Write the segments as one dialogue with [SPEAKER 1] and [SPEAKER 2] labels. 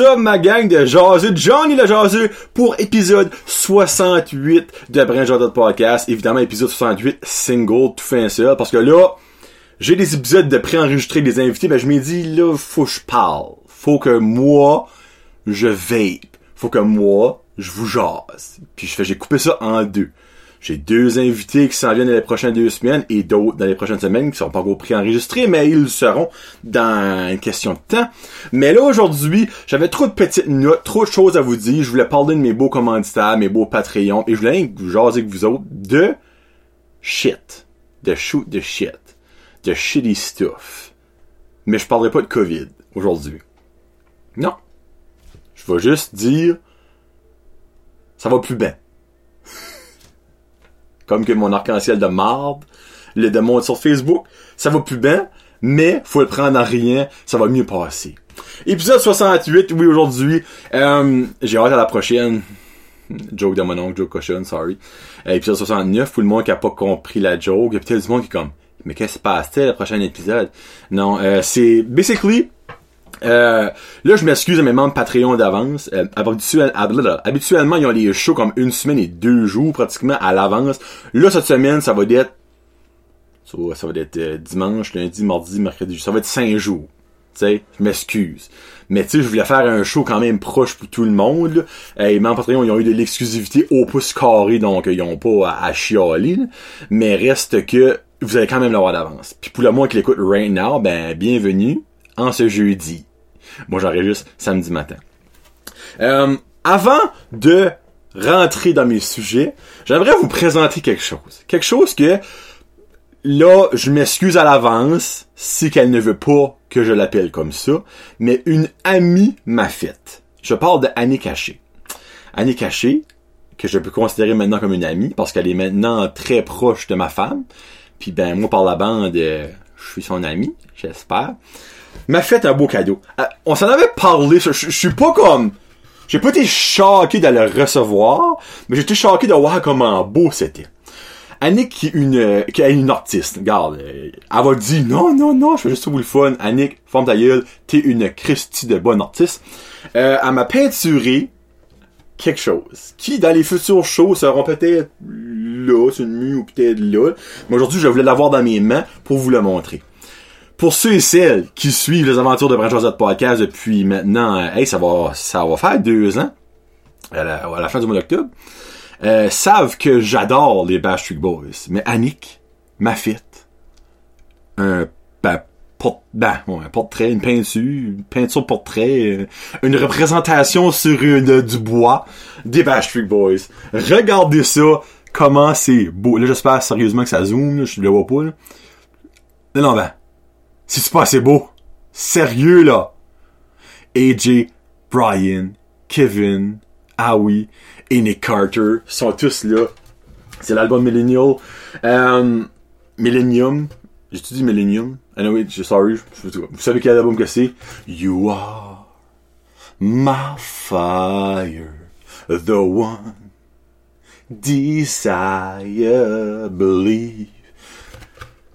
[SPEAKER 1] Up ma gang de jaseux, Johnny le jaseux pour épisode 68 de Brin Jordan Podcast. Évidemment, épisode 68 single, tout un seul, parce que là, j'ai des épisodes de pré-enregistrer des invités, ben je me dis là, faut que je parle. Faut que moi, je vape. Faut que moi, je vous jase. Puis j'ai coupé ça en deux. J'ai deux invités qui s'en viennent dans les prochaines deux semaines et d'autres dans les prochaines semaines qui sont pas encore pré-enregistrés, mais ils seront dans une question de temps. Mais là, aujourd'hui, j'avais trop de petites notes, trop de choses à vous dire. Je voulais parler de mes beaux commanditaires, mes beaux Patreons, et je voulais vous jaser avec vous autres de shit. De shoot de shit. De shitty stuff. Mais je parlerai pas de COVID aujourd'hui. Non. Je vais juste dire ça va plus bien comme que mon arc-en-ciel de marde, le démon sur Facebook, ça va plus bien, mais faut le prendre en rien, ça va mieux passer. Épisode 68, oui, aujourd'hui. Euh, j'ai hâte à la prochaine. Joke de mon oncle, joke cochon, sorry. Euh, épisode 69, pour le monde qui a pas compris la joke, il y a peut-être du monde qui est comme, mais qu'est-ce qui se passe, le prochain épisode? Non, euh, c'est, basically, euh, là, je m'excuse à mes membres Patreon d'avance. Euh, habituellement, ils ont les shows comme une semaine et deux jours pratiquement à l'avance. Là, cette semaine, ça va être ça, va être euh, dimanche, lundi, mardi, mercredi. Ça va être cinq jours. Tu sais, je m'excuse. Mais tu sais, je voulais faire un show quand même proche pour tout le monde. Et les membres Patreon, ils ont eu de l'exclusivité au pouce carré, donc ils ont pas à, chialer. Mais reste que vous allez quand même l'avoir d'avance. Puis pour le moins qui l'écoute right now, ben bienvenue en ce jeudi. Moi, juste samedi matin. Euh, avant de rentrer dans mes sujets, j'aimerais vous présenter quelque chose. Quelque chose que, là, je m'excuse à l'avance si qu'elle ne veut pas que je l'appelle comme ça, mais une amie m'a fait. Je parle de Annie Caché. Annie Caché, que je peux considérer maintenant comme une amie, parce qu'elle est maintenant très proche de ma femme. Puis ben, moi, par la bande, euh, je suis son ami, j'espère m'a fait un beau cadeau. Euh, on s'en avait parlé, je, suis pas comme... J'ai pas été choqué de le recevoir, mais j'ai été choqué de voir comment beau c'était. Annick qui est une qui est une artiste, regarde, euh, elle va dire non non non, je fais juste vous le fun. Annick, forme ta t'es une Christie de bonne artiste. Euh, elle m'a peinturé quelque chose qui dans les futurs shows seront peut-être là, c'est une mue ou peut-être là. Mais aujourd'hui, je voulais l'avoir dans mes mains pour vous le montrer pour ceux et celles qui suivent les aventures de Branch Podcast depuis maintenant, euh, hey, ça va, ça va faire deux ans, à la, fin du mois d'octobre, euh, savent que j'adore les Street Boys. Mais Annick m'a fait un, ben, ben, un portrait, une peinture, une peinture portrait, euh, une représentation sur une, du bois des Street Boys. Regardez ça, comment c'est beau. Là, j'espère sérieusement que ça zoome, je le vois pas, là. Non, non, ben, c'est pas assez beau. Sérieux, là. AJ, Brian, Kevin, Howie et Nick Carter sont tous là. C'est l'album Millennial. Euh, Millennium. J'ai-tu dit Millennium? Anyway, je sorry. Vous savez quel album que c'est? You are my fire, the one desire.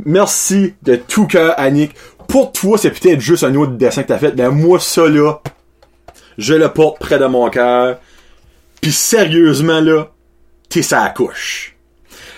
[SPEAKER 1] Merci de tout cœur, Annick. Pour toi, c'est peut-être juste un autre dessin que t'as fait, mais moi, ça là, je le porte près de mon cœur. Puis sérieusement, là, t'es sa couche.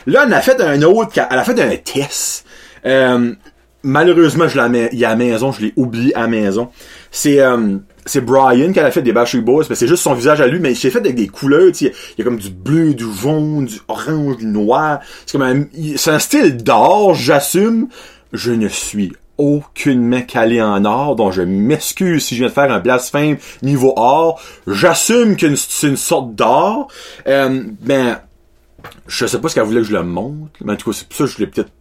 [SPEAKER 1] Là, elle a fait un autre, elle a fait un test. Euh, malheureusement, je l'ai à la maison, je l'ai oublié à la maison. C'est, euh, c'est Brian qui a fait des Backstreet Boys, mais c'est juste son visage à lui, mais il s'est fait avec des couleurs, il y a comme du bleu, du jaune, du orange, du noir. C'est comme un, c'est un style d'or, j'assume. Je ne suis aucunement calé en or, donc je m'excuse si je viens de faire un blasphème niveau or. J'assume que c'est une sorte d'or. Euh, ben, je sais pas ce qu'elle voulait que je le montre, mais en tout cas, c'est pour ça que je l'ai peut-être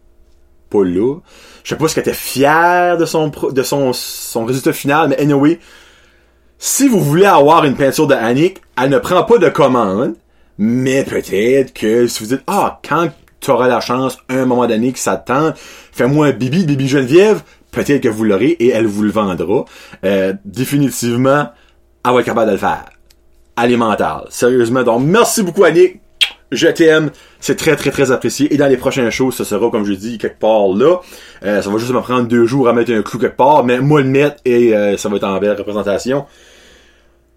[SPEAKER 1] pas là. Je sais pas ce qu'elle était fière de son, de son, son résultat final, mais anyway, si vous voulez avoir une peinture de Annick, elle ne prend pas de commande, mais peut-être que si vous dites, ah, quand tu auras la chance, un moment donné, que ça te tente, fais-moi un bibi, bibi Geneviève, peut-être que vous l'aurez et elle vous le vendra. Euh, définitivement, elle va être capable de le faire. Alimental. Sérieusement. Donc, merci beaucoup, Annick. Je t'aime, c'est très très très apprécié. Et dans les prochaines shows, ce sera, comme je dis, quelque part là. Euh, ça va juste me prendre deux jours à mettre un clou quelque part, mais moi le mettre et euh, ça va être en belle représentation.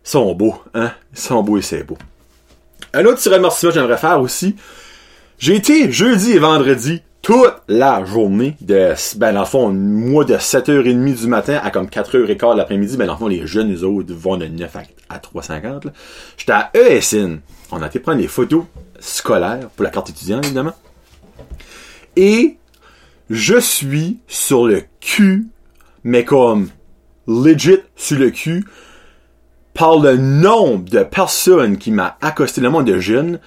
[SPEAKER 1] Ils sont beaux, hein? Ils sont beaux et c'est beau. Un autre petit remerciement que j'aimerais faire aussi. J'ai été jeudi et vendredi toute la journée de, ben, dans le fond, moi, de 7h30 du matin à comme 4h15 l'après-midi, ben, dans le fond, les jeunes, les autres, vont de 9 à, 3h50, là. J'étais à ESN. On a été prendre des photos scolaires pour la carte étudiante, évidemment. Et, je suis sur le cul, mais comme, legit sur le cul, par le nombre de personnes qui m'a accosté, le monde de jeunes,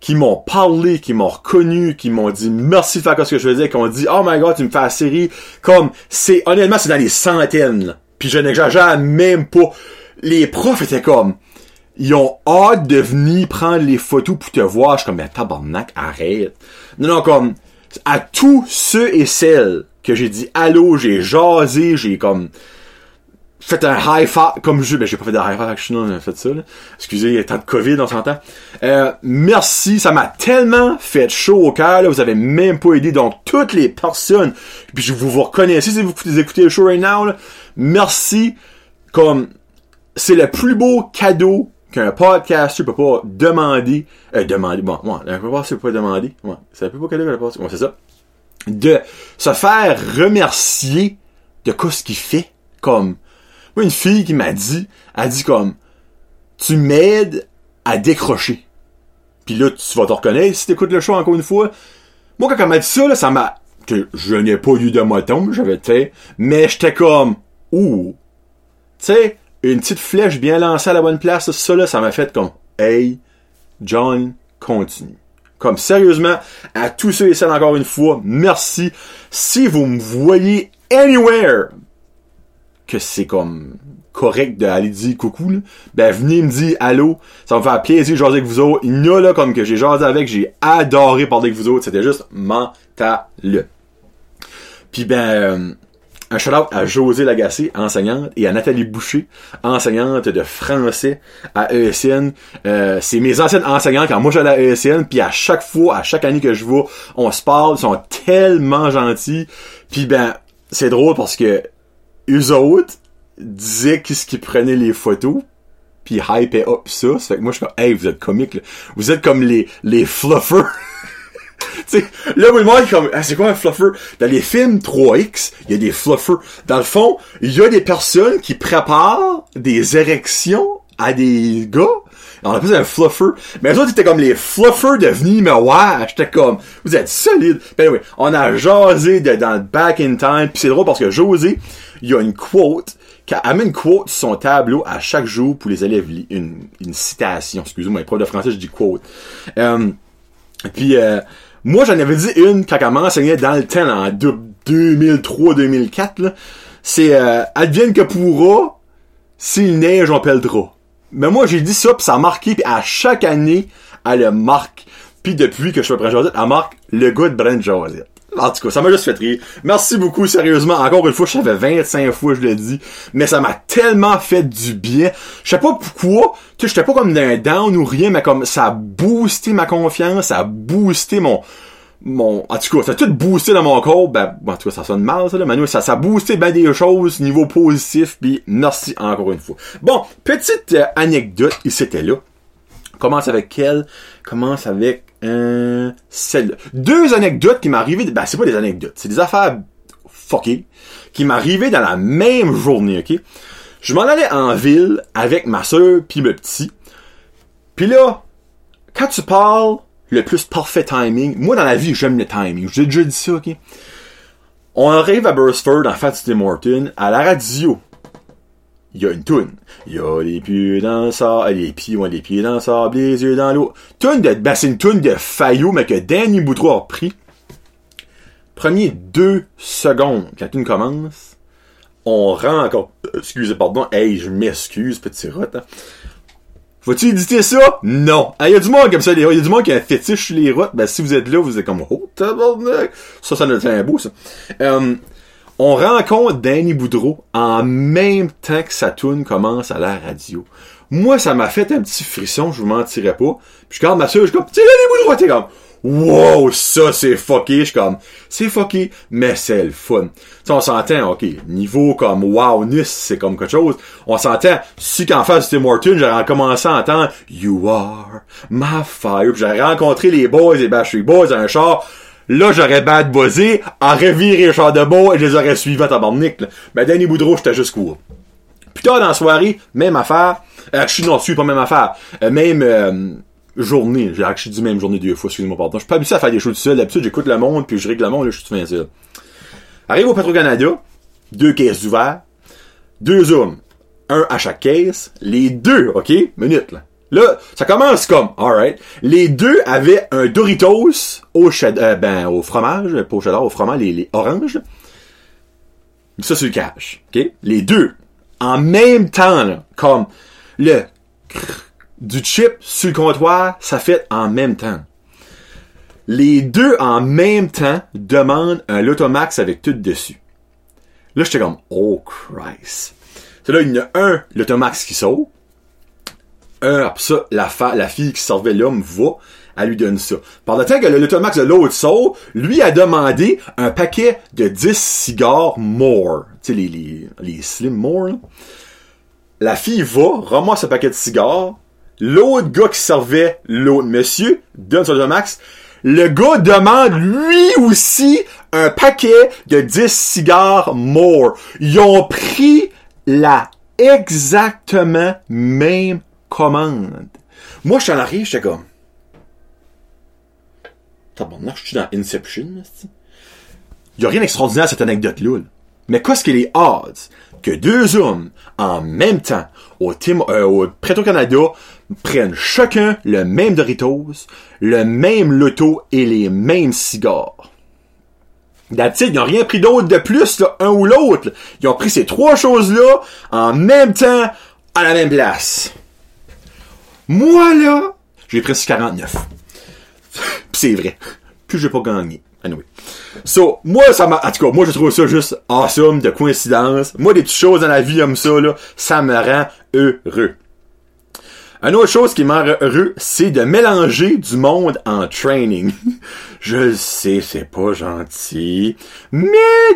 [SPEAKER 1] qui m'ont parlé, qui m'ont reconnu, qui m'ont dit merci de faire ce que je faisais, qui ont dit oh my god tu me fais la série, comme c'est honnêtement c'est dans les centaines. Puis je n'exagère même pas. Les profs étaient comme ils ont hâte de venir prendre les photos pour te voir. Je suis comme mais tabarnak arrête. Non non comme à tous ceux et celles que j'ai dit allô, j'ai jasé, j'ai comme faites un high five comme je ben j'ai pas fait de high five action on a fait ça là. excusez il y a tant de covid on s'entend euh, merci ça m'a tellement fait chaud au cœur là vous avez même pas aidé donc toutes les personnes puis je vous vous reconnaissez si vous écoutez le show right now là, merci comme c'est le plus beau cadeau qu'un podcaster peut pas demander euh, demander bon moi un podcaster peut pas demander ouais, le plus beau cadeau qu'un podcaster ouais, c'est ça de se faire remercier de quoi ce qu'il fait comme moi, une fille qui m'a dit, a dit comme, tu m'aides à décrocher. Puis là, tu vas te reconnaître si t'écoutes le show encore une fois. Moi, quand elle m'a dit ça, là, ça m'a, je n'ai pas eu de moton, j'avais fait, mais j'étais comme, ouh. Tu sais, une petite flèche bien lancée à la bonne place, ça là, ça m'a fait comme, hey, John, continue. Comme sérieusement, à tous ceux et celles encore une fois, merci. Si vous me voyez anywhere, que c'est comme correct d'aller dire coucou, là, ben venez me dire allô, ça me faire plaisir de jaser avec vous autres. Il y a là comme que j'ai jasé avec, j'ai adoré parler avec vous autres, c'était juste mental. Puis ben euh, un shout-out à José Lagacé, enseignante, et à Nathalie Boucher, enseignante de français à ESN. Euh, c'est mes anciennes enseignantes quand moi j'allais à ESN, puis à chaque fois, à chaque année que je vois, on se parle, ils sont tellement gentils. Puis ben, c'est drôle parce que eux autres disaient qu'est-ce qu'ils prenaient les photos puis hype up ça. Ça fait que moi, je suis comme, hey, vous êtes comique, là. Vous êtes comme les, les fluffers. là, moi, le comme, ah, c'est quoi un fluffer? Dans les films 3X, il y a des fluffers. Dans le fond, il y a des personnes qui préparent des érections à des gars. On appelle ça un fluffer. Mais les autres étaient comme les fluffers de venir me. J'étais comme, vous êtes solide. Ben oui, on a jasé de, dans le back in time. Puis c'est drôle parce que José, il y a une quote qui amène une quote sur son tableau à chaque jour pour les élèves. Une, une citation, excusez-moi, prof de français, je dis quote. Euh, puis euh, moi, j'en avais dit une quand elle m'enseignait dans le temps, en 2003-2004. C'est euh, advienne que pourra, s'il neige, on pèlera. Mais moi, j'ai dit ça, puis ça a marqué, puis à chaque année, elle le marque. Puis depuis que je fais Brent Josette, elle marque le gars de Brent Josette. En tout cas, ça m'a juste fait rire. Merci beaucoup, sérieusement. Encore une fois, je savais 25 fois, je l'ai dit. Mais ça m'a tellement fait du bien. Je sais pas pourquoi. Tu sais, j'étais pas comme d'un down ou rien, mais comme ça a boosté ma confiance, ça a boosté mon, mon, en tout cas, ça a tout boosté dans mon corps. Ben, en tout cas, ça sonne mal, ça, là. Mais ça, ça a boosté ben des choses, niveau positif, puis merci encore une fois. Bon, petite euh, anecdote, il s'était là. Commence avec quelle? Commence avec euh, celle Deux anecdotes qui m'arrivaient, ben c'est pas des anecdotes, c'est des affaires fuckées qui m'arrivaient dans la même journée, ok? Je m'en allais en ville avec ma soeur puis mes petit. Puis là, quand tu parles le plus parfait timing, moi dans la vie j'aime le timing, j'ai déjà dit ça, ok? On arrive à Burstford en fait Tim Morton à la radio il y a une toune. Il y a les pieds dans le sable, les pieds, ouais, les pieds dans le sable, les yeux dans l'eau. Toune de, ben, c'est une toune de Fayot, mais que Danny Boutreau a pris. Premier deux secondes, quand la commence, on rend encore, excusez, pardon, hey, je m'excuse, petit rot, hein. Faut-tu éditer ça? Non. Il y a du monde comme ça, il y a du monde qui a un fétiche sur les routes. Ben, si vous êtes là, vous êtes comme, oh, tabarnak. Ça, ça nous fait un beau, ça. Euh, on rencontre Danny Boudreau en même temps que sa tune commence à la radio. Moi, ça m'a fait un petit frisson, je vous mentirais pas. Puis je regarde ma soeur, je suis comme, les bouts droits, t'es comme, wow, ça c'est fucké. Je suis comme, c'est fucké, mais c'est le fun. sais, on s'entend, ok, niveau comme wowness, c'est comme quelque chose. On s'entend, si qu'en face c'était Morton, j'aurais commencé à entendre You are my fire. J'aurais rencontré les boys et Backstreet Boys un char. Là, j'aurais bad buzzé, aurait viré le char de beau et je les aurais suivis à tabarnak. Ben, Danny Boudreau, j'étais juste court. Plus tard dans la soirée, même affaire. Euh, je suis non, je pas même affaire. Euh, même euh, journée. J'ai actually dit même journée deux fois, excusez-moi, pardon. Je suis pas habitué à faire des choses tout seul. D'habitude, j'écoute le monde, puis je règle le monde, là, je suis tout ça. Arrive au Petro-Canada, deux caisses ouvertes, deux hommes, un à chaque caisse, les deux, ok? Minute, là. Là, ça commence comme, alright. Les deux avaient un Doritos au euh, ben, au fromage, au fromage, les, les oranges. Ça, c'est le cash, ok? Les deux, en même temps, comme le du chip sur le comptoir, ça fait en même temps. Les deux en même temps demandent un Lotomax avec tout dessus. Là, j'étais comme, oh Christ. C'est là, il y en a un Lotomax qui sort. Un, après ça, la, la fille qui servait l'homme va, elle lui donne ça. Par le temps que le Lotomax de l'autre sort, lui a demandé un paquet de 10 cigares more. Tu sais, les, les, les slim more, La fille va, ramasse ce paquet de cigares, L'autre gars qui servait l'autre monsieur donne son max. Le gars demande lui aussi un paquet de 10 cigares more. Ils ont pris la exactement même commande. Moi, je suis en arrière, j'étais comme... Tabarnak, je suis dans Inception, Il y a rien d'extraordinaire à cette anecdote-là. Mais qu'est-ce qu'il est odds que deux hommes, en même temps, au, Tim, euh, prennent chacun le même Doritos, le même loto et les mêmes cigares? That's ils n'ont rien pris d'autre de plus, un ou l'autre. Ils ont pris ces trois choses-là en même temps, à la même place. Moi, là, j'ai pris 49. c'est vrai. Puis j'ai pas gagné. Anyway. So, moi, ça m'a, en tout cas, moi, je trouve ça juste awesome, de coïncidence. Moi, des petites choses dans la vie comme ça, là, ça me rend heureux. Une autre chose qui m'a heureux, c'est de mélanger du monde en training. Je sais, c'est pas gentil, mais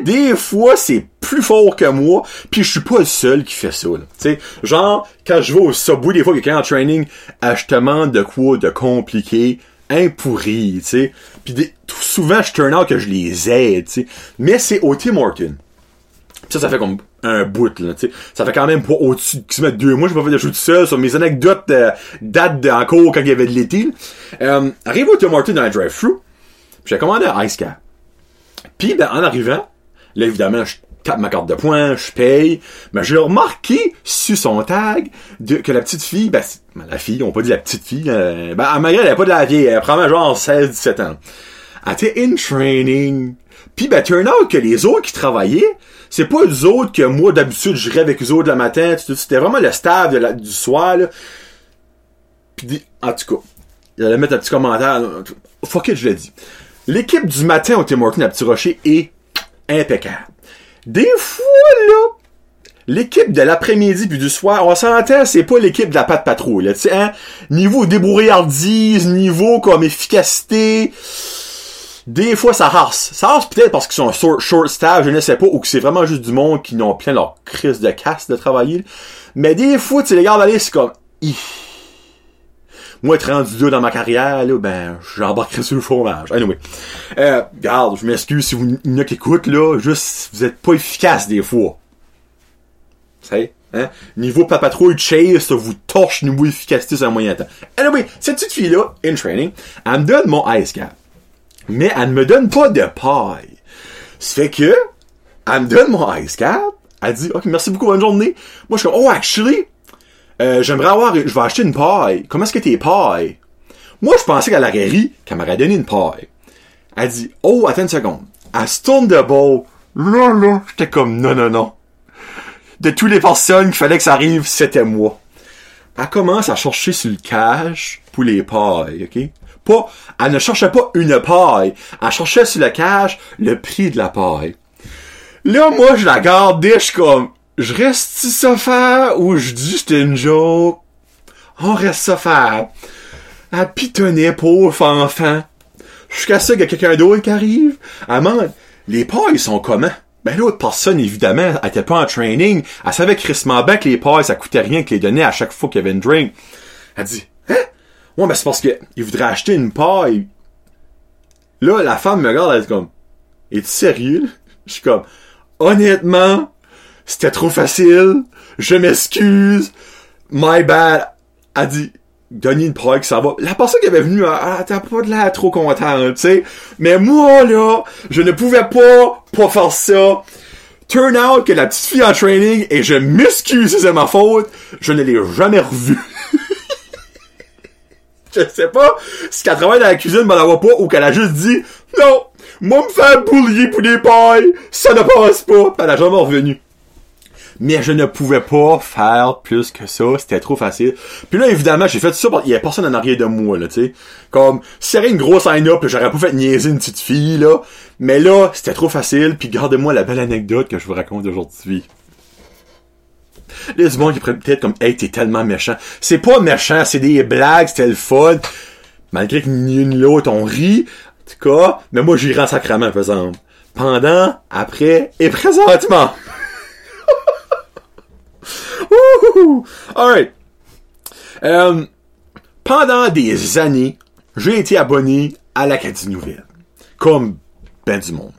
[SPEAKER 1] des fois c'est plus fort que moi, puis je suis pas le seul qui fait ça. Sais, genre quand je vais au subway des fois quelqu'un en training, je te demande de quoi de compliqué, impourri, tu sais. Puis souvent je turn out que je les aide, tu sais. Mais c'est au Tim Horton. Ça, ça fait comme un bout, là. Ça fait quand même pas au-dessus de deux mois, j'ai pas fait de show tout seul, sur mes anecdotes euh, datent encore quand il y avait de l'été. Euh, arrive au Tim Hortons dans un drive-thru, j'ai commandé un Ice Cap. Puis, ben, en arrivant, là, évidemment, je tape ma carte de points, je paye, mais j'ai remarqué sur son tag que la petite fille, ben, ben, la fille, on peut dire la petite fille, euh, ben, à elle a pas de la vieille, elle prend genre 16-17 ans. Elle était in training. Puis, ben, turn out que les autres qui travaillaient, c'est pas eux autres que moi, d'habitude, je avec eux autres le matin. C'était vraiment le staff du soir, là. Puis, en tout cas, il allait mettre un petit commentaire. Fuck it, je l'ai dit. L'équipe du matin au Tim Hortons à Petit Rocher est impeccable. Des fois, là, l'équipe de l'après-midi puis du soir, on s'entend, c'est pas l'équipe de la patte patrouille, tu sais, hein? Niveau débrouillardise, niveau comme efficacité, des fois, ça harce. Ça harce peut-être parce qu'ils sont short, short staff, je ne sais pas, ou que c'est vraiment juste du monde qui n'ont plein leur crise de casse de travailler. Mais des fois, tu les regardes aller, c'est comme, moi, être rendu deux dans ma carrière, là, ben, j'embarquerai sur le fromage. Anyway. Euh, regarde, je m'excuse si vous n'y a là, juste, vous êtes pas efficace des fois. Sais? Hein? Niveau papatrouille chase, ça vous torche niveau efficacité sur un moyen temps. Anyway, cette petite fille-là, in training, elle me donne mon ice cap. Mais elle ne me donne pas de paille. Ça fait que, elle me donne mon ice cap, elle dit, ok, merci beaucoup, bonne journée. Moi, je suis comme, oh, actually, euh, j'aimerais avoir, je vais acheter une paille. Comment est-ce que t'es paille? Moi, je pensais qu'elle aurait ri, qu'elle m'aurait donné une paille. Elle dit, oh, attends une seconde. Elle se tourne de beau. Là, là, j'étais comme, non, non, non. De toutes les personnes qu'il fallait que ça arrive, c'était moi. Elle commence à chercher sur le cash pour les pailles, ok? Pas, elle ne cherchait pas une paille. Elle cherchait sur le cash le prix de la paille. Là, moi, je la gardais, je comme, je reste ça faire ou je dis c'était une joke? on reste ça faire. Elle pitonnait, pauvre enfant. Jusqu'à ça qu'il y a quelqu'un d'autre qui arrive. Elle demande, les pailles sont comment? Ben l'autre personne, évidemment, elle était pas en training. Elle savait crissement bien que les pailles, ça coûtait rien que les donner à chaque fois qu'il y une drink. Elle dit, hein? Ouais, ben c'est parce que il voudrait acheter une paille. Là, la femme me regarde, elle dit comme, es-tu sérieux? Je suis comme, honnêtement, c'était trop facile. Je m'excuse. My bad. Elle dit, donner une que ça va. La personne qui avait venu, elle t'as pas de l'air trop contente, tu sais. Mais moi, là, je ne pouvais pas, pas faire ça. Turn out que la petite fille en training, et je m'excuse c'est ma faute, je ne l'ai jamais revue. Je sais pas si qu'elle travaille dans la cuisine, mais elle voit pas, ou qu'elle a juste dit, non, moi me faire boulier pour des pailles, ça ne passe pas, elle a jamais revenu mais je ne pouvais pas faire plus que ça, c'était trop facile. Puis là, évidemment, j'ai fait ça, il y avait personne en arrière de moi, là, tu sais. Comme, s'il y avait une grosse line-up, j'aurais pas fait niaiser une petite fille, là. Mais là, c'était trop facile, puis gardez-moi la belle anecdote que je vous raconte aujourd'hui. Les gens qui prennent peut-être comme, hey, t'es tellement méchant. C'est pas méchant, c'est des blagues, c'était le fun. Malgré que ni une ni l'autre, on rit. En tout cas, mais moi, j'y rends sacrament, par exemple. Pendant, après et présentement. Alright. Euh, pendant des années, j'ai été abonné à l'Acadie Nouvelle. Comme ben du monde.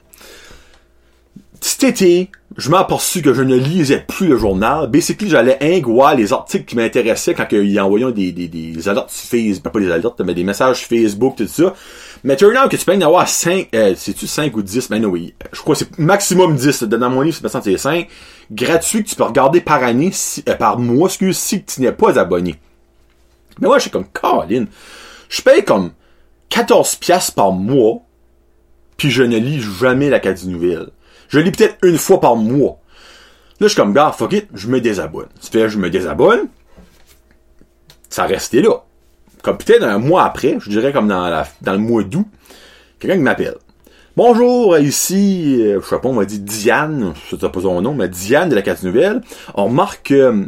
[SPEAKER 1] Cet été, je m'ai aperçu que je ne lisais plus le journal. Basically, j'allais ingouer les articles qui m'intéressaient quand ils envoyaient des, des, alertes sur Facebook, pas des alertes, mais des messages Facebook, tout ça. Mais turn out que tu peux en avoir 5, euh, c'est-tu 5 ou 10? Mais non, oui. Je crois que c'est maximum 10. Dans mon livre, c'est 5. Gratuit que tu peux regarder par année, euh, par mois, excuse, si tu n'es pas abonné. Mais moi, je suis comme, Colin. Je paye comme 14 piastres par mois, puis je ne lis jamais l'Acadie Nouvelle. Je lis peut-être une fois par mois. Là, je suis comme, gars, fuck it, je me désabonne. Ça fait, je me désabonne. Ça restait là. Comme peut-être un mois après, je dirais comme dans, le mois d'août, quelqu'un qui m'appelle. Bonjour, ici, euh, je sais pas, on m'a dit Diane, je sais pas son nom, mais Diane de la Carte Nouvelle. On remarque que,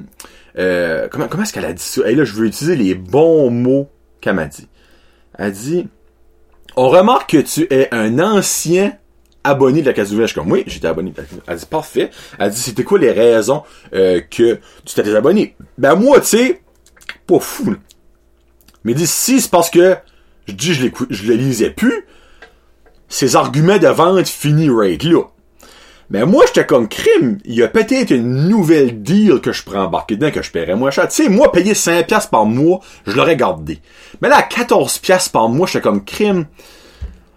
[SPEAKER 1] euh, comment, comment est-ce qu'elle a dit ça? Et là, je veux utiliser les bons mots qu'elle m'a dit. Elle dit, on remarque que tu es un ancien abonné de la Case Nouvelle. Je suis comme, oui, j'étais abonné Elle dit, parfait. Elle dit, c'était quoi les raisons euh, que tu t'es désabonné? Ben moi, tu sais, pas fou. Mais dit, si c'est parce que je dis je, je le lisais plus, ces arguments de vente finis right là. Mais moi, j'étais comme crime. Il y a peut-être une nouvelle deal que je pourrais embarquer dedans que je paierais moins cher. Tu sais, moi, payer 5 piastres par mois, je l'aurais gardé. Mais là, 14 piastres par mois, j'étais comme crime.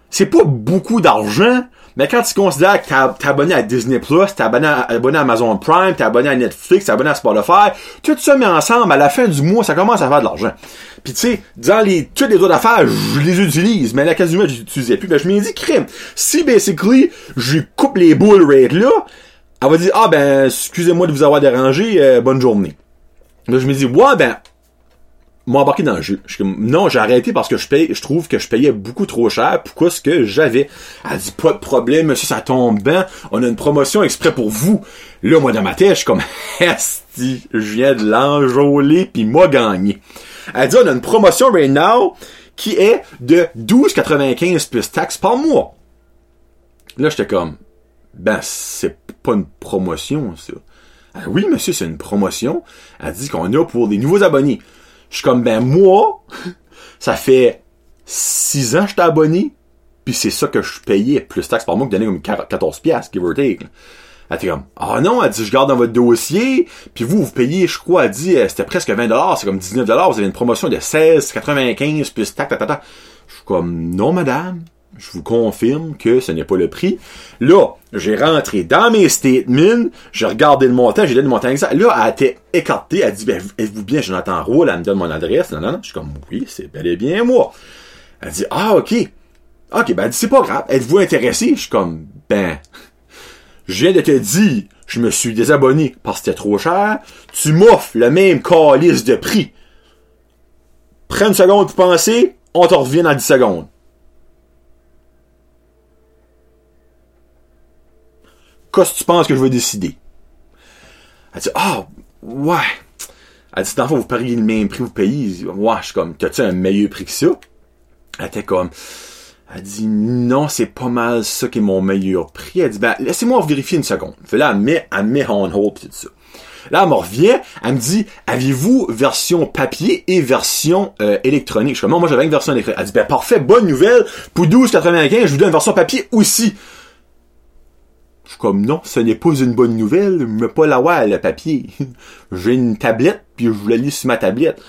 [SPEAKER 1] C'est pas beaucoup d'argent, mais quand tu considères que t'es abonné à Disney+, t'es abonné à, Amazon Prime, t'es abonné à Netflix, t'es abonné à Spotify, tout ça mis ensemble, à la fin du mois, ça commence à faire de l'argent. Puis tu sais, dans les toutes les autres affaires, je les utilise, mais la quasiment je l'utilisais plus. Ben, je me dis crime. Si basically je coupe les boules rate là, elle va dire ah ben excusez-moi de vous avoir dérangé, euh, bonne journée. Là je me dis ouais ben m'embarquer dans le jeu. Je, non, j'ai arrêté parce que je paye, trouve que je payais beaucoup trop cher pour ce que j'avais. Elle dit pas de problème, monsieur, ça tombe bien. On a une promotion exprès pour vous. Là, moi, dans ma tête, je suis comme, esti, je viens de l'enjôler pis moi gagné. Elle dit, on a une promotion right now qui est de 12,95 plus taxes par mois. Là, j'étais comme, ben, c'est pas une promotion, ça. oui, monsieur, c'est une promotion. Elle dit qu'on a pour des nouveaux abonnés. Je suis comme, ben, moi, ça fait 6 ans que je suis abonné, puis c'est ça que je payais, plus taxes par mois, que donner comme 14 piastres, give or take. Elle était comme, ah non, elle dit, je garde dans votre dossier, puis vous, vous payez, je crois, elle dit, euh, c'était presque 20 c'est comme 19 vous avez une promotion de 16, 95, plus tac, tac, tac, Je suis comme, non, madame, je vous confirme que ce n'est pas le prix. Là, j'ai rentré dans mes statements, j'ai regardé le montant, j'ai donné le montant exact. Là, elle était écartée, elle dit, ben, êtes-vous bien Jonathan Roule, elle me donne mon adresse, non, non, non. Je suis comme, oui, c'est bel et bien moi. Elle dit, ah, ok. Ok, ben, c'est pas grave. Êtes-vous intéressé? Je suis comme, ben, je viens de te dire, je me suis désabonné parce que c'était trop cher. Tu m'offres le même calice de prix. Prends une seconde pour penser, on te revient dans 10 secondes. Qu'est-ce que tu penses que je vais décider? Elle dit, ah, ouais. Elle dit, dans vous pariez le même prix, vous payez. Moi, je suis comme, t'as-tu un meilleur prix que ça? Elle était comme, elle dit, non, c'est pas mal ça qui est mon meilleur prix. Elle dit, ben, laissez-moi vérifier une seconde. Fait là, elle met, elle met on hold pis tout ça. Là, elle me revient, elle me dit, avez-vous version papier et version euh, électronique? Je suis comme, moi j'avais une version électronique. Elle dit, ben parfait, bonne nouvelle, pour 12,95, je vous donne une version papier aussi. Je suis comme, non, ce n'est pas une bonne nouvelle, mais pas la ouais, le papier. J'ai une tablette, puis je vous la lis sur ma tablette.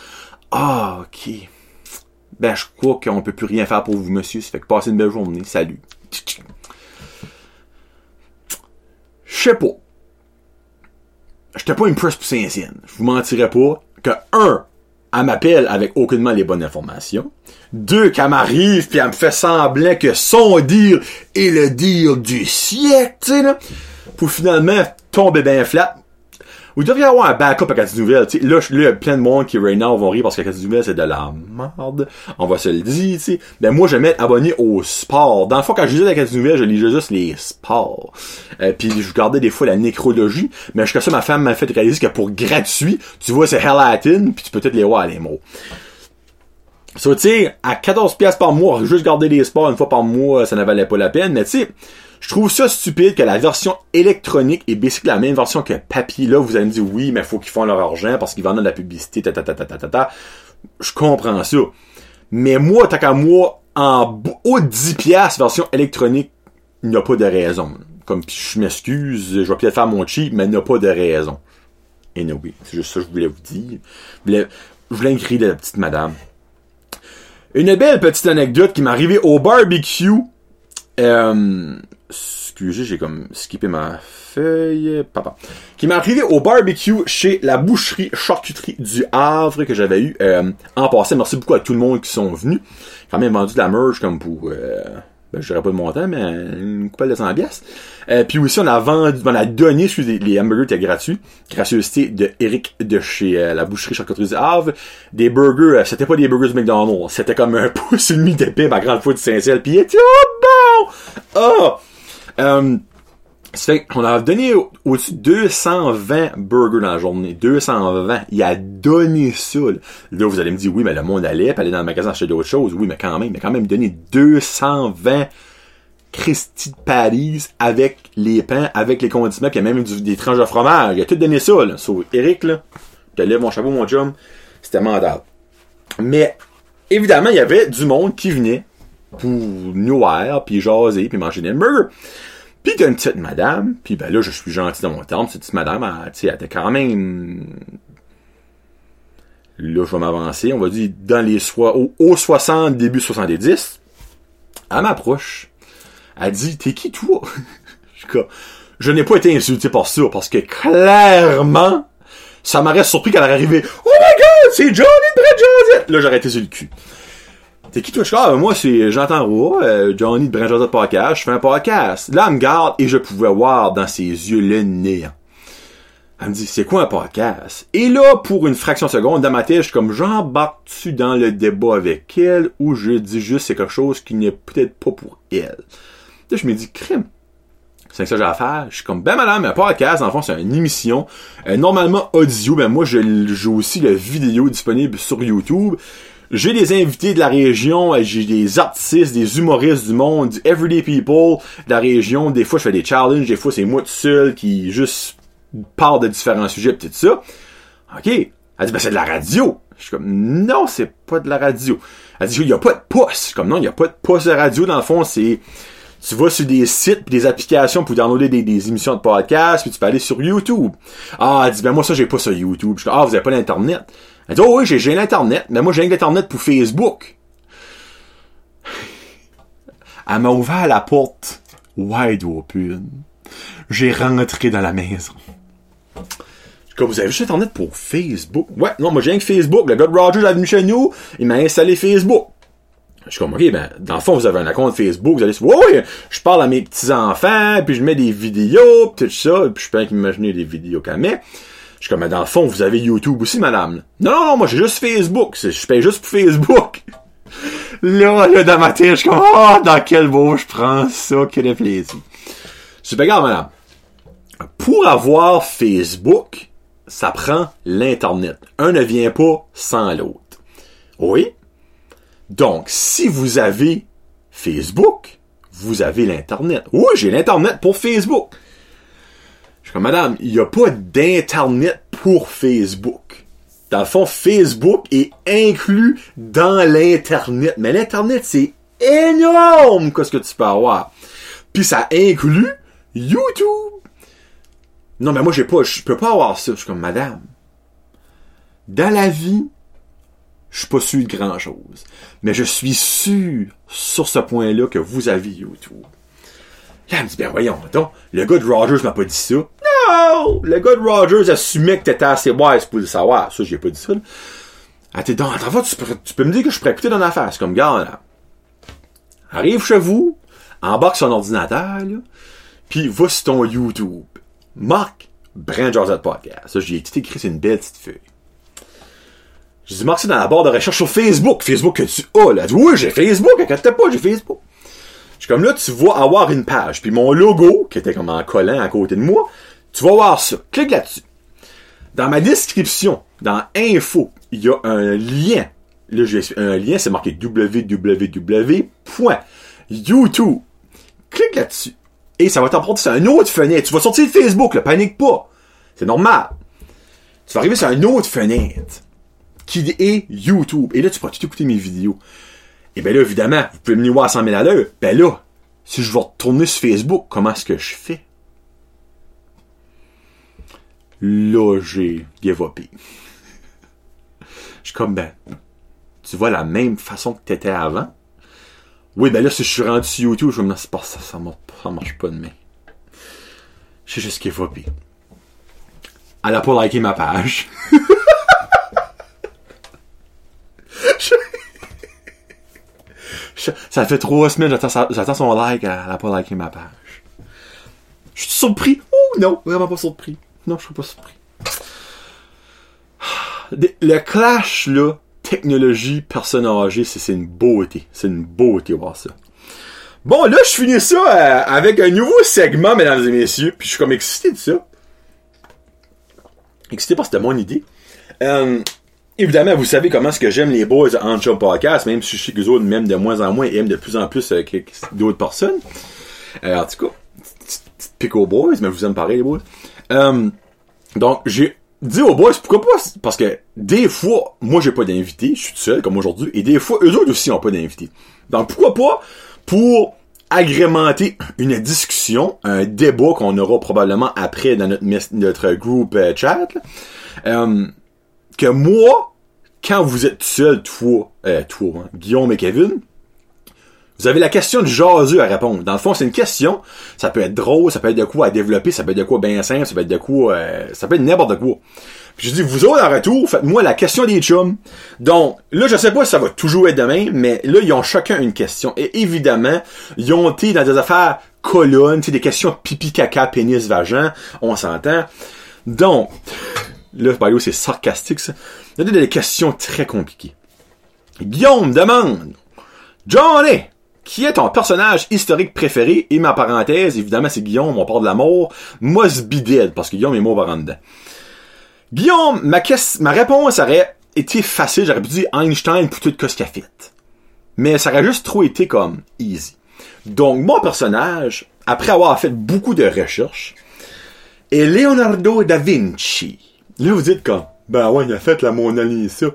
[SPEAKER 1] Ah, ok. Ben, je crois qu'on peut plus rien faire pour vous, monsieur. Ça fait que passez une belle journée. Salut. Je sais pas j'étais pas impressed pour Saint-Sienne. Je vous mentirais pas que, un, elle m'appelle avec aucunement les bonnes informations. Deux, qu'elle m'arrive puis elle me fait semblant que son deal est le deal du siècle, tu sais, là. Pour finalement tomber bien flat. Vous devriez avoir un backup à 4 Nouvelles. T'sais. Là, il y a plein de monde qui, right now, vont rire parce que 4 Nouvelles, c'est de la merde. On va se le dire, tu sais. Ben, moi, je vais mettre abonné au sport. Dans le fond, quand je lisais la 4 Nouvelles, je lisais juste les sports. Euh, puis je regardais des fois la nécrologie. Mais jusqu'à ça, ma femme m'a fait réaliser que pour gratuit, tu vois, c'est Hell puis tu peux peut-être les voir les mots. So, tu sais, à 14 pièces par mois, juste garder les sports une fois par mois, ça ne valait pas la peine. Mais tu sais, je trouve ça stupide que la version électronique est basically la même version que papier. Là, vous allez me dire, oui, mais faut qu'ils font leur argent parce qu'ils vendent de la publicité, ta, ta, ta, ta, ta, ta, Je comprends ça. Mais moi, tant qu'à moi, en haut de 10 piastres, version électronique, il n'y a pas de raison. Comme, je m'excuse, je vais peut-être faire mon cheap, mais il n'y a pas de raison. Et oui, c'est juste ça que je voulais vous dire. Je voulais, je voulais de la petite madame. Une belle petite anecdote qui m'est arrivée au barbecue. Euh, excusez, j'ai comme skippé ma feuille. Papa. Qui m'est arrivé au barbecue chez la boucherie charcuterie du Havre que j'avais eu euh, en passé. Merci beaucoup à tout le monde qui sont venus. Quand même vendu de la merge comme pour euh, ben, je dirais pas de montant, mais une coupelle de 100 pièces. Euh, puis aussi, on a vendu, on a donné, sur les, hamburgers étaient gratuits. Gracieuseté de Eric de chez euh, la boucherie charcuterie du Havre. Des burgers, euh, c'était pas des burgers McDonald's. C'était comme un pouce et demi d'épée à grande fois de Saint-Ciel. Puis il était oh, bon! Oh! Euh, fait qu'on a donné au-dessus de 220 burgers dans la journée. 220. Il a donné ça. Là, vous allez me dire, oui, mais le monde allait, puis aller dans le magasin acheter d'autres choses. Oui, mais quand même, mais quand même donné 220 Christy de Paris avec les pains, avec les condiments, puis il y a même des tranches de fromage. Il a tout donné ça, là. So, Eric, là, je te lève mon chapeau, mon chum. C'était mental. Mais, évidemment, il y avait du monde qui venait pour nous voir, puis jaser, puis manger des burgers. Puis t'as une petite madame, puis ben là, je suis gentil dans mon terme, cette petite madame, elle, elle était quand même... Là, je vais m'avancer, on va dire dans les soix, au, 60, début 70. Elle m'approche. Elle dit, t'es qui toi? je, n'ai pas été insulté par ça, parce que clairement, ça m'aurait surpris qu'elle arrive. Oh my god, c'est Johnny Brad Là, j'aurais été sur le cul. T'es qui toi? Ah, moi, c'est J'entends Roy, euh, Johnny de Brinjazat Podcast. Je fais un podcast. Là, elle me garde et je pouvais voir dans ses yeux le néant. Elle me dit, c'est quoi un podcast? Et là, pour une fraction de seconde, dans ma tête, je suis comme, j'embarque-tu dans le débat avec elle ou je dis juste c'est quelque chose qui n'est peut-être pas pour elle? Je me dis, crime. C'est ça que j'ai à faire. Je suis comme, ben madame, un podcast, en fond, c'est une émission. Euh, normalement audio, ben moi, je joue aussi la vidéo disponible sur YouTube. J'ai des invités de la région, j'ai des artistes, des humoristes du monde, du everyday people de la région. Des fois, je fais des challenges, des fois, c'est moi tout seul qui juste parle de différents sujets pis tout ça. OK. Elle dit, ben, c'est de la radio. Je suis comme, non, c'est pas de la radio. Elle dit, il y a pas de poste. Je suis comme, non, il y a pas de poste de radio. Dans le fond, c'est, tu vas sur des sites des applications pour downloader des, des émissions de podcast puis tu peux aller sur YouTube. Ah, elle dit, ben, moi, ça, j'ai pas sur YouTube. Je suis comme, ah, vous avez pas l'internet. Elle dit, oh oui, j'ai l'Internet, mais moi j'ai l'Internet pour Facebook. Elle m'a ouvert la porte wide open. J'ai rentré dans la maison. Comme vous avez juste Internet pour Facebook? Ouais, non, moi j'ai que Facebook. Le gars de Rogers est venu chez nous, il m'a installé Facebook. Je suis comme, ok, ben, dans le fond, vous avez un compte Facebook, vous allez se oui, je parle à mes petits-enfants, puis je mets des vidéos, pis tout ça, puis je peux imaginer des vidéos qu'elle met. Je suis comme, mais dans le fond, vous avez YouTube aussi, madame. Non, non, non, moi, j'ai juste Facebook. Je paye juste pour Facebook. là, là, dans ma tête, je suis comme, oh, dans quel beau je prends ça, quel plaisir. C'est pas grave, madame. Pour avoir Facebook, ça prend l'Internet. Un ne vient pas sans l'autre. Oui? Donc, si vous avez Facebook, vous avez l'Internet. Oui, j'ai l'Internet pour Facebook. Comme, madame, il n'y a pas d'Internet pour Facebook. Dans le fond, Facebook est inclus dans l'Internet. Mais l'Internet, c'est énorme qu'est-ce que tu peux avoir? Puis ça inclut YouTube. Non, mais moi, j'ai pas, je peux pas avoir ça. Je suis comme, madame, dans la vie, je suis pas sûr de grand chose. Mais je suis sûr, sur ce point-là, que vous avez YouTube. Là, elle me dit, ben voyons, donc, le gars de Rogers m'a pas dit ça. Le gars de Rogers assumait que t'étais assez wise pour le savoir. Ça, j'ai pas dit ça, là. Ah, t'es dans, tu peux, me dire que je pourrais écouter dans l'affaire. C'est comme, gars, là. Arrive chez vous, embarque son ordinateur, là, puis va sur ton YouTube. Marc, Brand Podcast. Ça, j'ai tout écrit sur une belle petite feuille. J'ai dit, Marc, c'est dans la barre de recherche sur Facebook. Facebook que tu as, là. Oui, j'ai Facebook, inquiète pas, j'ai Facebook. Je suis comme là, tu vas avoir une page. Puis mon logo, qui était comme en collant à côté de moi, tu vas voir ça. Clique là-dessus. Dans ma description, dans Info, il y a un lien. Là, j'ai un lien, c'est marqué www.youtube. Clique là-dessus. Et ça va t'apporter sur une autre fenêtre. Tu vas sortir de Facebook, là, panique pas. C'est normal. Tu vas arriver sur une autre fenêtre qui est YouTube. Et là, tu pourras tout écouter mes vidéos. Et ben là, évidemment, vous pouvez venir voir à 100 000 à l'heure. Ben là, si je vais retourner sur Facebook, comment est-ce que je fais? Là, j'ai give Je suis comme, ben, tu vois la même façon que t'étais avant? Oui, ben là, si je suis rendu sur YouTube, je me dis, pas ça, ça, ça marche pas de main. J'ai juste give up. Elle a pas liké ma page. ça fait trois semaines, j'attends, j'attends son like, elle a pas liké ma page. Je suis surpris? Oh non, vraiment pas surpris. Non, je suis pas surpris. Le clash, là, technologie, personne âgée, c'est une beauté. C'est une beauté voir ça. Bon, là, je finis ça euh, avec un nouveau segment, mesdames et messieurs, puis je suis comme excité de ça. Excité parce que c'était mon idée. Euh, évidemment, vous savez comment est-ce que j'aime les boys en show podcast, même si je sais que les autres m'aiment de moins en moins et aiment de plus en plus euh, d'autres personnes. Euh, en tout cas, pick aux boys, mais vous aimez pareil les boys. Donc, j'ai dis aux boys, pourquoi pas? Parce que des fois, moi j'ai pas d'invité, je suis seul comme aujourd'hui, et des fois, eux autres aussi ont pas d'invité. Donc pourquoi pas pour agrémenter une discussion, un débat qu'on aura probablement après dans notre, notre groupe euh, chat, euh, que moi, quand vous êtes seul, toi, euh, toi, hein, Guillaume et Kevin, vous avez la question de jaseux à répondre. Dans le fond, c'est une question. Ça peut être drôle, ça peut être de quoi à développer, ça peut être de quoi bien simple, ça peut être de quoi, euh, ça peut être n'importe quoi. Puis je dis, vous autres, en retour, faites-moi la question des chums. Donc, là, je sais pas si ça va toujours être demain, mais là, ils ont chacun une question. Et évidemment, ils ont été dans des affaires colonnes, des questions pipi, caca, pénis, vagin, on s'entend. Donc, là, par c'est sarcastique, ça. Il y a des questions très compliquées. Guillaume demande, Johnny, qui est ton personnage historique préféré? Et ma parenthèse, évidemment, c'est Guillaume, on parle de la mort. Must be dead, parce que Guillaume est mort par en dedans. Guillaume, ma, ma réponse aurait été facile, j'aurais pu dire Einstein pour tout ce. Mais ça aurait juste trop été comme easy. Donc, mon personnage, après avoir fait beaucoup de recherches, est Leonardo da Vinci. Là, vous dites comme, ben ouais, il a fait la Mona Lisa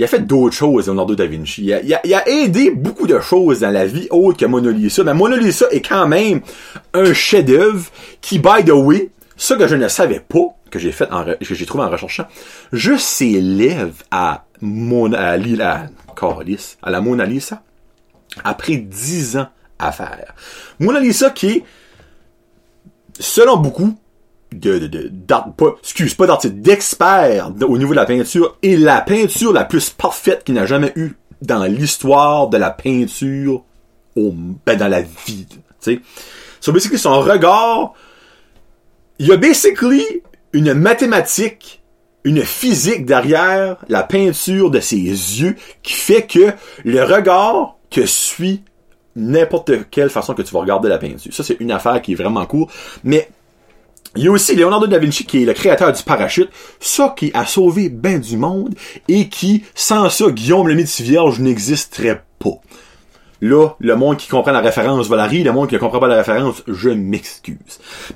[SPEAKER 1] il a fait d'autres choses, Leonardo da Vinci. Il a, aidé beaucoup de choses dans la vie autre que Mona Lisa. Mais Mona Lisa est quand même un chef-d'œuvre qui, by the way, ce que je ne savais pas, que j'ai fait en, que j'ai trouvé en recherchant, je s'élève à Mona, à, à, la Mona Lisa après dix ans à faire. Mona Lisa qui est, selon beaucoup, de, de, de pas, excuse, pas d'artiste, d'expert au niveau de la peinture et la peinture la plus parfaite qu'il n'a jamais eu dans l'histoire de la peinture au, ben, dans la vie, sais. So, basically, son regard, il y a basically une mathématique, une physique derrière la peinture de ses yeux qui fait que le regard te suit n'importe quelle façon que tu vas regarder la peinture. Ça, c'est une affaire qui est vraiment cool. Mais Il y a aussi Leonardo da Vinci qui est le créateur du parachute, ça qui a sauvé ben du monde et qui, sans ça, Guillaume le Métis Vierge n'existerait pas. Là, le monde qui comprend la référence va le monde qui ne comprend pas la référence, je m'excuse.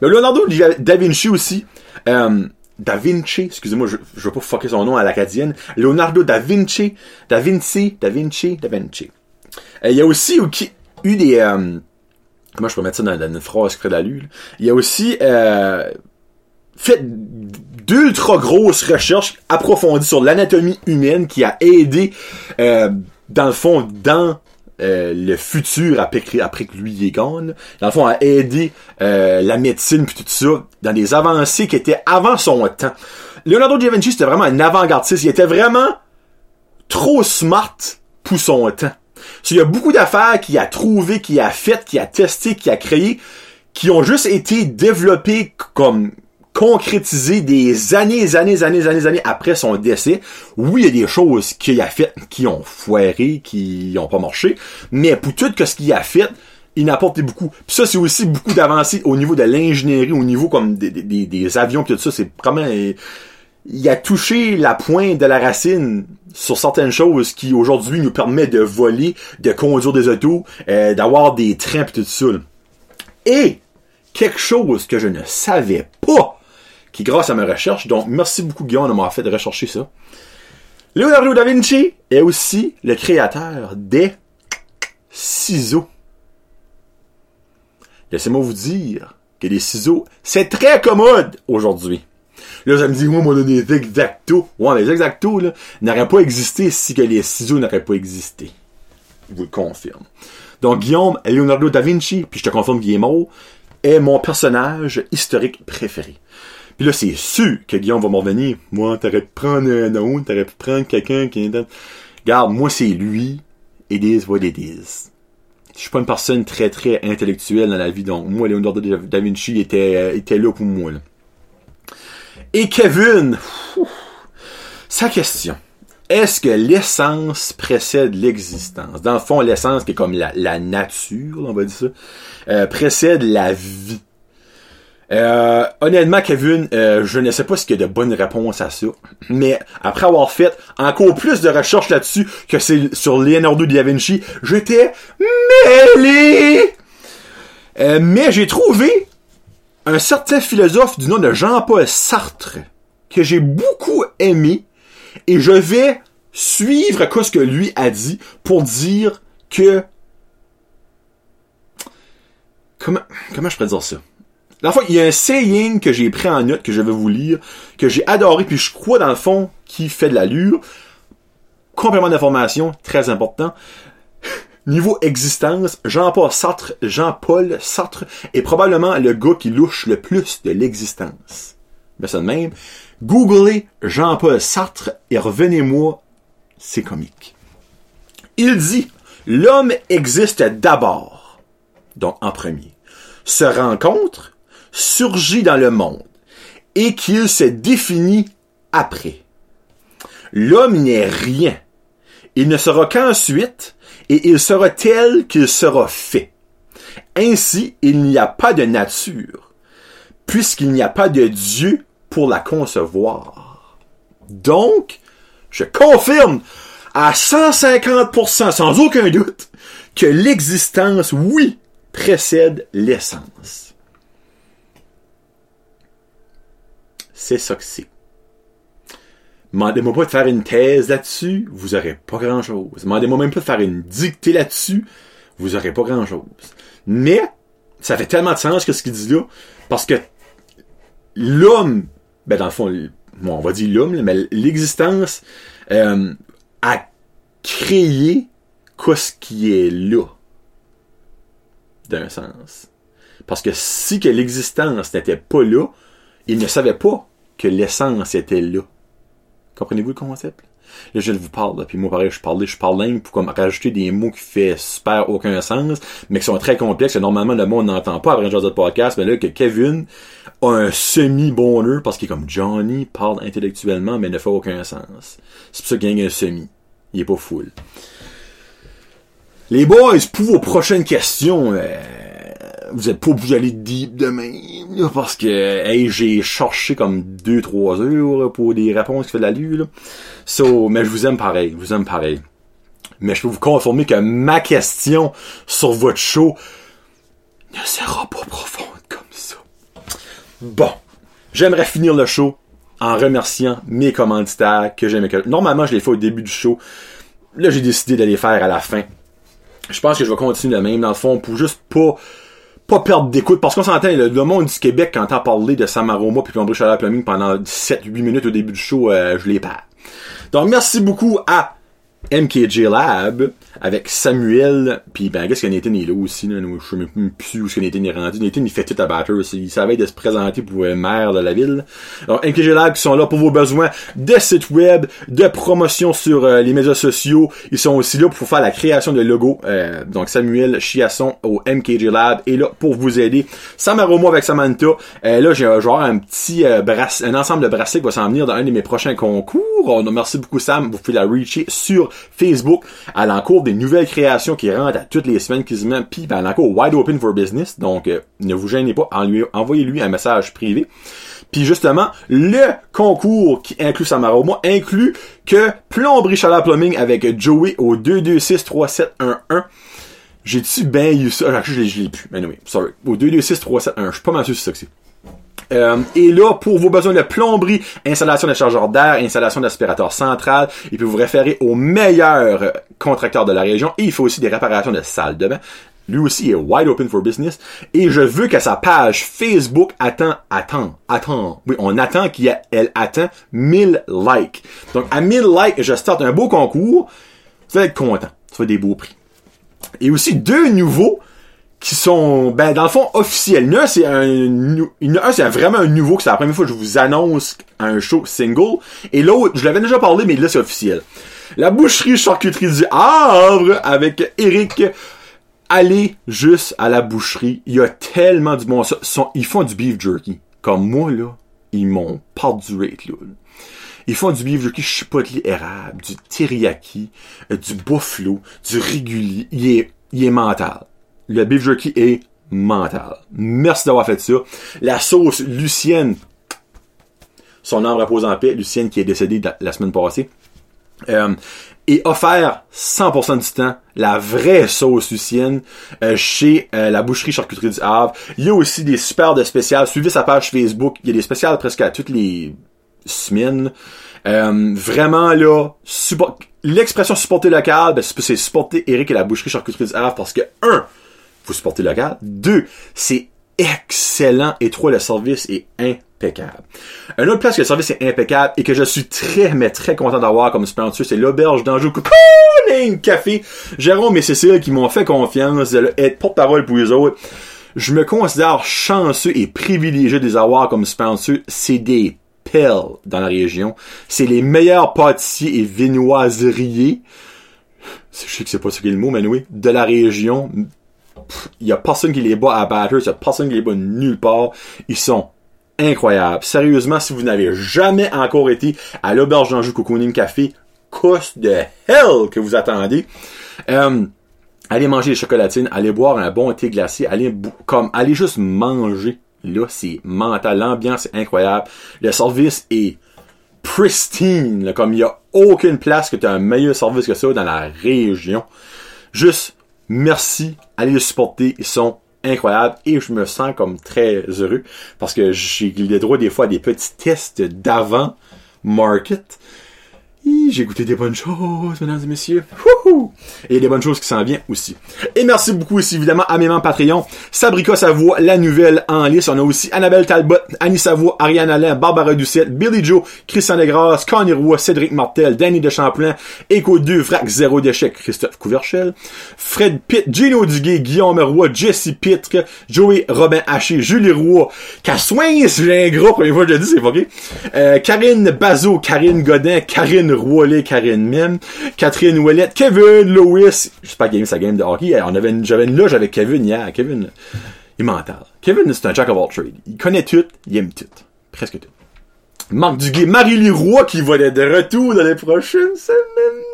[SPEAKER 1] Mais Leonardo da Vinci aussi, euh, Da Vinci, excusez-moi, je, je veux pas fucker son nom à l'acadienne. Leonardo da Vinci, Da Vinci, Da Vinci, Da Vinci. Euh, il y a aussi eu des... Euh, comment je peux mettre ça dans, une phrase de la? Il y a aussi euh, fait d'ultra grosses recherches approfondies sur l'anatomie humaine qui a aidé, euh, dans le fond, dans euh, le futur après que, après que lui est gone. Dans le fond, a aidé euh, la médecine puis tout ça dans des avancées qui étaient avant son temps. Leonardo da Vinci, c'était vraiment un avant-gardiste. Il était vraiment trop smart pour son temps. Il y a beaucoup d'affaires qu'il a trouvé, qu'il a faites, qu'il a testé, qu'il a créé, qui ont juste été développées comme concrétisé des années, années, années, années, années après son décès. Oui, il y a des choses qu'il a faites qui ont foiré, qui ont pas marché, mais pour tout ce qu'il a fait, il n'a apporté beaucoup. Puis ça, c'est aussi beaucoup d'avancées au niveau de l'ingénierie, au niveau comme des, des, des avions, pis tout ça. C'est vraiment... Il a touché la pointe de la racine sur certaines choses qui aujourd'hui nous permettent de voler, de conduire des autos, euh, d'avoir des trains pis tout ça. Et quelque chose que je ne savais pas qui grâce à mes recherches, donc merci beaucoup Guillaume de m'avoir fait de rechercher ça. Leonardo da Vinci est aussi le créateur des ciseaux. Laissez-moi vous dire que les ciseaux, c'est très commode aujourd'hui. Là, ça me dit, moi, moi, des exactos. Ouais, les exactos, là, n'auraient pas existé si que les ciseaux n'auraient pas existé. Je vous le confirme. Donc, Guillaume, Leonardo da Vinci, puis je te confirme qu'il est mort, est mon personnage historique préféré. Puis là, c'est sûr que Guillaume va m'en revenir. Moi, t'aurais pu prendre un autre, t'aurais pu prendre quelqu'un qui est... Regarde, moi, c'est lui. It is what it. Je suis pas une personne très, très intellectuelle dans la vie, donc moi, Leonardo da Vinci était, euh, était là pour moi. Et Kevin, sa question. Est-ce que l'essence précède l'existence? Dans le fond, l'essence qui est comme la, nature, on va dire ça, euh, précède la vie. Euh, honnêtement, Kevin, euh, je ne sais pas ce qu'il y a de bonnes réponses à ça. Mais après avoir fait encore plus de recherches là-dessus que sur Leonardo da Vinci, j'étais mêlé. Mais j'ai trouvé un certain philosophe du nom de Jean-Paul Sartre que j'ai beaucoup aimé et je vais suivre ce que lui a dit pour dire que comment comment je pourrais dire ça? Dans il y a un saying que j'ai pris en note, que je vais vous lire, que j'ai adoré, puis je crois dans le fond qui fait de l'allure. Complément d'information, très important. Niveau existence, Jean-Paul Sartre, Jean-Paul Sartre est probablement le gars qui louche le plus de l'existence. Mais ça de même. Googlez Jean-Paul Sartre et revenez-moi, c'est comique. Il dit, l'homme existe d'abord, donc en premier, se rencontre, surgit dans le monde et qu'il se définit après. L'homme n'est rien. Il ne sera qu'ensuite et il sera tel qu'il sera fait. Ainsi, il n'y a pas de nature, puisqu'il n'y a pas de Dieu pour la concevoir. Donc, je confirme à 150%, sans aucun doute, que l'existence, oui, précède l'essence. c'est ça que c'est. Demandez-moi pas de faire une thèse là-dessus, vous aurez pas grand-chose. Demandez-moi même pas de faire une dictée là-dessus, vous aurez pas grand-chose. Mais, ça fait tellement de sens que ce qu'il dit là, parce que l'homme, ben dans le fond, on va dire l'homme, mais l'existence euh, a créé quoi ce qui est là, d'un sens. Parce que si l'existence n'était pas là, il ne savait pas que l'essence était là. Comprenez-vous le concept? Là, je vous parle, puis moi, pareil, je parle, je parle même pour comme rajouter des mots qui fait super aucun sens, mais qui sont très complexes, et normalement, le monde n'entend pas après un genre de podcast, mais là, que Kevin a un semi-bonheur, parce qu'il est comme Johnny, parle intellectuellement, mais ne fait aucun sens. C'est pour ça qu'il a un semi. Il est pas full. Les boys, pour vos prochaines questions, euh, vous êtes pas obligés d'aller deep demain. Parce que, hey, j'ai cherché comme 2-3 heures pour des réponses qui fait de la lue. So, mais je vous aime pareil, je vous aime pareil. Mais je peux vous confirmer que ma question sur votre show ne sera pas profonde comme ça. Bon. J'aimerais finir le show en remerciant mes commanditaires que j'aime. Normalement, je les fais au début du show. Là, j'ai décidé d'aller faire à la fin. Je pense que je vais continuer de même, dans le fond, pour juste pas pas perdre d'écoute, parce qu'on s'entend, le, monde du Québec, quand t'as parlé de Samaroma puis Plomberie Chaleur Plumbing pendant 7-8 minutes au début du show, euh, je l'ai pas. Donc, merci beaucoup à MKJ Lab avec Samuel puis ben qu'est-ce que Nathan est là aussi là, je sais même plus où ce que Nathan est rendu. Nathan il fait tout à battre il savait de se présenter pour être maire de la ville. Donc MKJ Lab qui sont là pour vos besoins de sites web de promotion sur euh, les médias sociaux. Ils sont aussi là pour faire la création de logos euh, donc Samuel Chiasson au MKJ Lab est là pour vous aider. Samaromo avec Samantha. Euh, là j'ai genre un petit brass un ensemble de bracelets qui va s'en venir dans un de mes prochains concours. On, merci beaucoup Sam. Vous pouvez la reacher sur Facebook. A encore des nouvelles créations qui rentrent à toutes les semaines quasiment. Puis ben, elle a encore wide open for business. Donc euh, ne vous gênez pas, envoyez-lui un message privé. Puis justement, le concours qui inclut Samaroma inclut que plomberie chaleur plumbing avec Joey au 2263711. J'ai-tu bien eu ça? Ah, je l'ai plus. Anyway, sorry. Au 2263711. Je suis pas mal sûr si c'est ça que c'est. Euh, et là, pour vos besoins de plomberie, installation de chargeur d'air, installation d'aspirateur central, il peut vous référer au meilleur contracteur de la région et il fait aussi des réparations de salles de bain. Lui aussi est wide open for business. Et je veux que sa page Facebook attend, attend, attend. Oui, on attend qu'elle attend 1000 likes. Donc, à 1000 likes, je starte un beau concours. Tu vas être content. Tu vas des beaux prix. Et aussi deux nouveaux qui sont ben dans le fond officiels. Un c'est un, c'est vraiment un nouveau que c'est la première fois que je vous annonce un show single et l'autre je l'avais déjà parlé mais là c'est officiel. La boucherie charcuterie du Havre avec Eric allez juste à la boucherie, il y a tellement du bon ils font du beef jerky. Comme moi là, ils m'ont du rate là. Ils font du beef jerky chipotle érable, du teriyaki, euh, du buffalo, du régulier, il est il est mental le beef jerky est mental. Merci d'avoir fait ça. La sauce Lucienne, son âme repose en paix, Lucienne qui est décédée la semaine passée, euh, est offert 100% du temps la vraie sauce Lucienne euh, chez euh, la boucherie charcuterie du Havre. Il y a aussi des super de spéciales. Suivez sa page Facebook. Il y a des spéciales presque à toutes les semaines. vraiment là, l'expression supporter local, ben, c'est supporter Eric et la boucherie charcuterie du Havre parce que un, vous supportez local. Deux, c'est excellent. Et trois, le service est impeccable. Un autre place que le service est impeccable et que je suis très, mais très content d'avoir comme sponsor, c'est l'auberge d'Anjou Cocooning Café. Jérôme et Cécile qui m'ont fait confiance d'être porte-parole pour les autres. Je me considère chanceux et privilégié de les avoir comme sponsor. C'est des pelles dans la région. C'est les meilleurs pâtissiers et viennoiseriers. Je sais que c'est pas ce qu'est le mot, mais oui, de la région il y a personne qui les bat à Batters, il y a personne qui les bat nulle part. Ils sont incroyables. Sérieusement, si vous n'avez jamais encore été à l'auberge d'Anjou Cocooning Café, cost de hell que vous attendez. Euh, allez manger des chocolatines, allez boire un bon thé glacé, allez comme allez juste manger. Là, c'est mental. L'ambiance est incroyable. Le service est pristine. comme il y a aucune place que tu as un meilleur service que ça dans la région. Juste Merci, allez les supporter, ils sont incroyables. Et je me sens comme très heureux parce que j'ai le droit des fois à des petits tests d'avant market j'ai goûté des bonnes choses, mesdames et messieurs. A des bonnes choses qui s'en viennent aussi. Et merci beaucoup aussi, évidemment, à mes membres Patreon. Sabrica Savoie, la nouvelle en liste. On a aussi Annabelle Talbot, Annie Savoie, Ariane Alain, Barbara Ducette, Billy Joe, Christian Legras, Connie Roy, Cédric Martel, Danny de Champlain, Echo 2, Frac 0 d'échec, Christophe Couverchel, Fred Pitt, Gino Duguay, Guillaume Roy, Jesse Pitre, Joey Robin Haché, Julie Roy, Cassoin, j'ai un gros, première fois que je dis, c'est okay. euh, Karine Bazot, Karine Godin, Karine Roy, Karine Mim, Catherine Ouellette, Kevin Lewis. Je sais pas gagner sa game de hockey. On avait j'avais une loge avec Kevin hier. Kevin, il mental. Kevin, c'est un jack of all trades. Il connaît tout, il aime tout. Presque tout. Marc Duguay, Marie Roy qui va être de retour dans les prochaines semaines.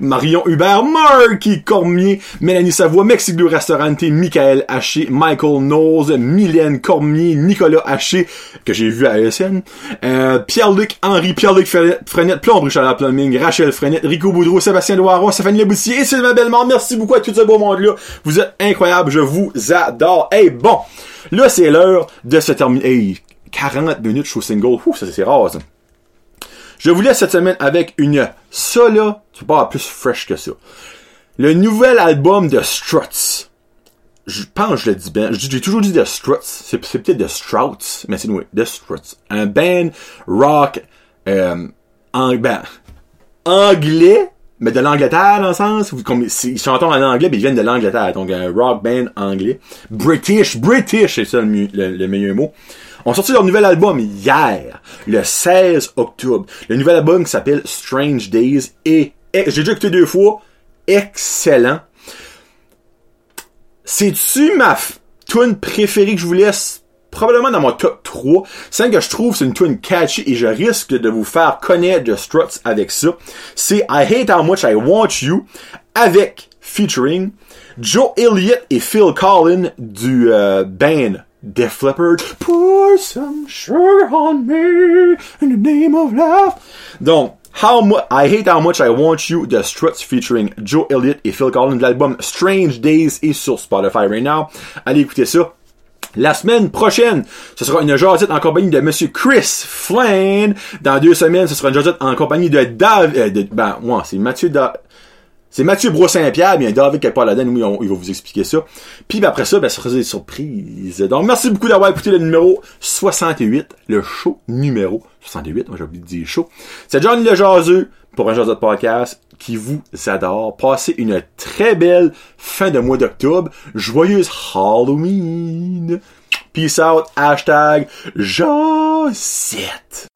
[SPEAKER 1] Marion Hubert, Marky Cormier, Mélanie Savoie, Mexico Restaurante, Michael Haché, Michael Knowles, Mylène Cormier, Nicolas Haché, que j'ai vu à ESN, euh, Pierre-Luc Henri, Pierre-Luc Frenette, Plomb la Plumbing, Rachel Frenette, Rico Boudreau, Sébastien Loiroy, Stéphanie Leboutier et Sylvain Bellemare. Merci beaucoup à tout ce beau monde-là. Vous êtes incroyables, je vous adore. Hey, bon, là c'est l'heure de se terminer. 40 minutes show single. Ouf, ça c'est rare ça. Je vous laisse cette semaine avec une ça là, tu pas plus fresh que ça. Le nouvel album de Struts. Je pense que je le dis bien. J'ai toujours dit The Struts. C'est peut-être The Strouts, mais c'est nous, The Struts. Un band rock euh, en, ben, anglais, mais de l'Angleterre dans le sens ils chantent en anglais mais ils viennent de l'Angleterre donc un rock band anglais British British c'est ça le meilleur mot on sorti leur nouvel album hier, le 16 octobre. Le nouvel album qui s'appelle Strange Days et, j'ai déjà écouté deux fois, excellent. C'est-tu ma tune préférée que je vous laisse? Probablement dans mon top 3. C'est que je trouve c'est une tune catchy et je risque de vous faire connaître The Struts avec ça. C'est I Hate How Much I Want You avec featuring Joe Elliott et Phil Collins du euh, band Def Leppard, pour some sugar on me in the name of love. Donc, How much I Hate How Much I Want You The Struts featuring Joe Elliott et Phil Collins. L'album Strange Days est sur Spotify right now. Allez écouter ça. La semaine prochaine, ce sera une jasette en compagnie de Monsieur Chris Flynn. Dans deux semaines, ce sera une jasette en compagnie de Dave, euh, ben, moi, c'est Mathieu da, c'est Mathieu Bro-Saint-Pierre, bien David là-dedans, oui, il va vous expliquer ça. Puis ben, après ça, ben, ça sera des surprises. Donc, merci beaucoup d'avoir écouté le numéro 68, le show numéro 68, moi j'ai oublié de dire show. C'est Johnny Le Jaseux pour un de podcast qui vous adore. Passez une très belle fin de mois d'octobre. Joyeuse Halloween. Peace out. Hashtag Josette.